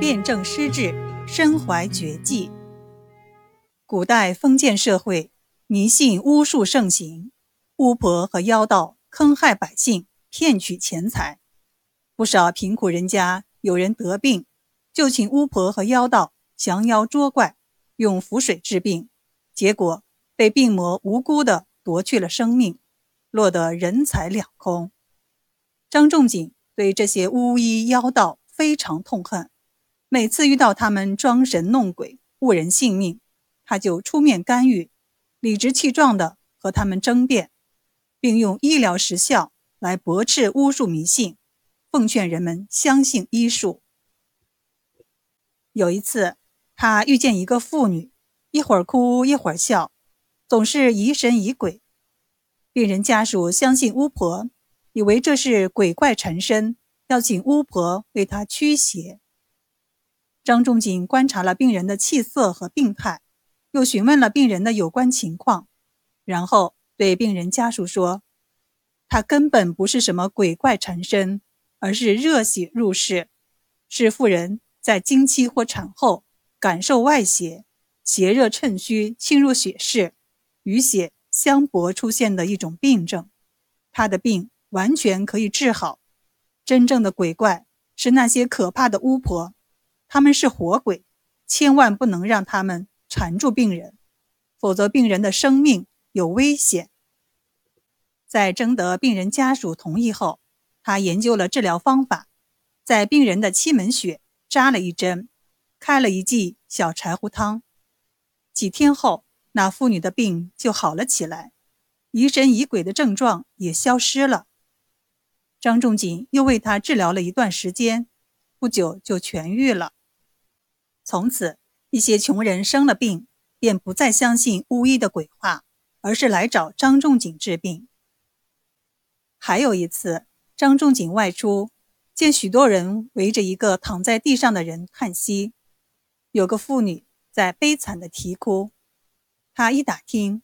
辨证施治，身怀绝技。古代封建社会，迷信巫术盛行，巫婆和妖道坑害百姓，骗取钱财。不少贫苦人家有人得病，就请巫婆和妖道降妖捉怪，用符水治病，结果被病魔无辜的夺去了生命，落得人财两空。张仲景对这些巫医妖道非常痛恨，每次遇到他们装神弄鬼、误人性命，他就出面干预，理直气壮地和他们争辩，并用医疗实效来驳斥巫术迷信。奉劝人们相信医术。有一次，他遇见一个妇女，一会儿哭一会儿笑，总是疑神疑鬼。病人家属相信巫婆，以为这是鬼怪缠身，要请巫婆为他驱邪。张仲景观察了病人的气色和病态，又询问了病人的有关情况，然后对病人家属说：“他根本不是什么鬼怪缠身。”而是热血入室，是妇人在经期或产后感受外邪，邪热趁虚侵入血室，与血相搏出现的一种病症。他的病完全可以治好。真正的鬼怪是那些可怕的巫婆，他们是活鬼，千万不能让他们缠住病人，否则病人的生命有危险。在征得病人家属同意后。他研究了治疗方法，在病人的七门穴扎了一针，开了一剂小柴胡汤。几天后，那妇女的病就好了起来，疑神疑鬼的症状也消失了。张仲景又为他治疗了一段时间，不久就痊愈了。从此，一些穷人生了病，便不再相信巫医的鬼话，而是来找张仲景治病。还有一次。张仲景外出，见许多人围着一个躺在地上的人叹息，有个妇女在悲惨的啼哭。他一打听，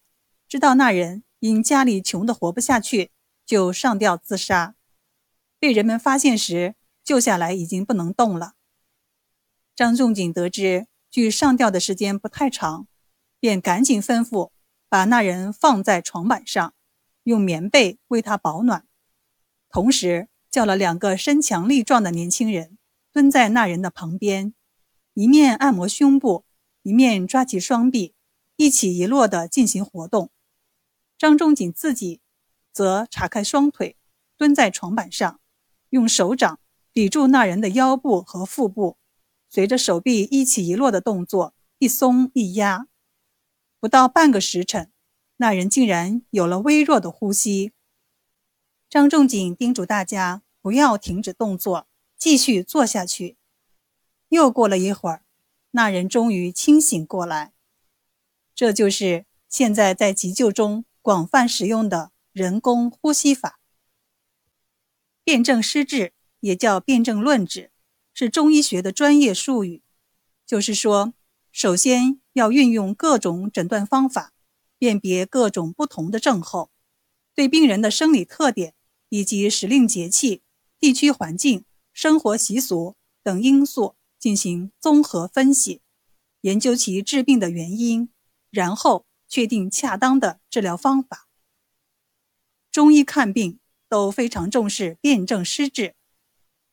知道那人因家里穷得活不下去，就上吊自杀。被人们发现时，救下来已经不能动了。张仲景得知距上吊的时间不太长，便赶紧吩咐把那人放在床板上，用棉被为他保暖。同时叫了两个身强力壮的年轻人蹲在那人的旁边，一面按摩胸部，一面抓起双臂，一起一落地进行活动。张仲景自己则叉开双腿，蹲在床板上，用手掌抵住那人的腰部和腹部，随着手臂一起一落的动作，一松一压，不到半个时辰，那人竟然有了微弱的呼吸。张仲景叮嘱大家不要停止动作，继续做下去。又过了一会儿，那人终于清醒过来。这就是现在在急救中广泛使用的人工呼吸法。辨证施治也叫辨证论治，是中医学的专业术语。就是说，首先要运用各种诊断方法，辨别各种不同的症候，对病人的生理特点。以及时令节气、地区环境、生活习俗等因素进行综合分析，研究其治病的原因，然后确定恰当的治疗方法。中医看病都非常重视辨证施治，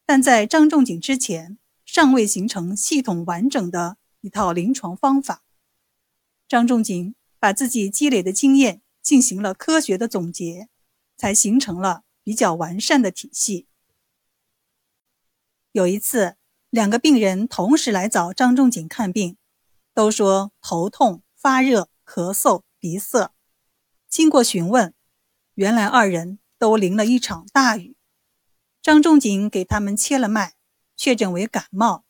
但在张仲景之前，尚未形成系统完整的一套临床方法。张仲景把自己积累的经验进行了科学的总结，才形成了。比较完善的体系。有一次，两个病人同时来找张仲景看病，都说头痛、发热、咳嗽、鼻塞。经过询问，原来二人都淋了一场大雨。张仲景给他们切了脉，确诊为感冒，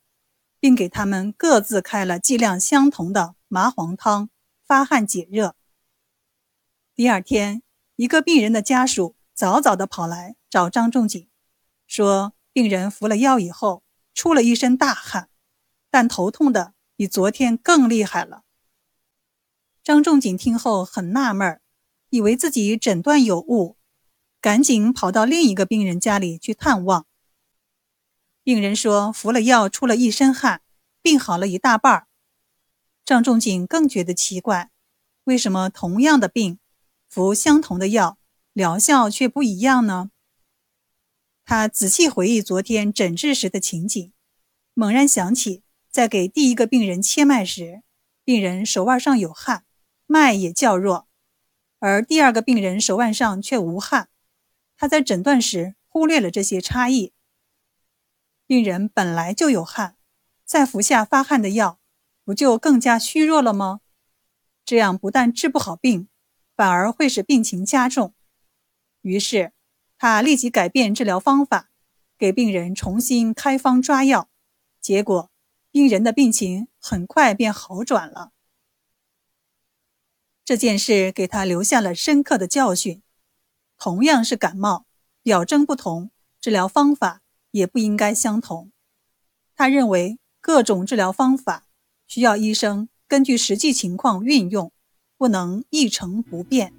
并给他们各自开了剂量相同的麻黄汤，发汗解热。第二天，一个病人的家属。早早的跑来找张仲景，说病人服了药以后出了一身大汗，但头痛的比昨天更厉害了。张仲景听后很纳闷，以为自己诊断有误，赶紧跑到另一个病人家里去探望。病人说服了药出了一身汗，病好了一大半儿。张仲景更觉得奇怪，为什么同样的病，服相同的药，疗效却不一样呢？他仔细回忆昨天诊治时的情景，猛然想起，在给第一个病人切脉时，病人手腕上有汗，脉也较弱，而第二个病人手腕上却无汗。他在诊断时忽略了这些差异。病人本来就有汗，再服下发汗的药，不就更加虚弱了吗？这样不但治不好病，反而会使病情加重。于是，他立即改变治疗方法，给病人重新开方抓药。结果，病人的病情很快便好转了。这件事给他留下了深刻的教训：同样是感冒，表征不同，治疗方法。也不应该相同。他认为各种治疗方法需要医生根据实际情况运用，不能一成不变。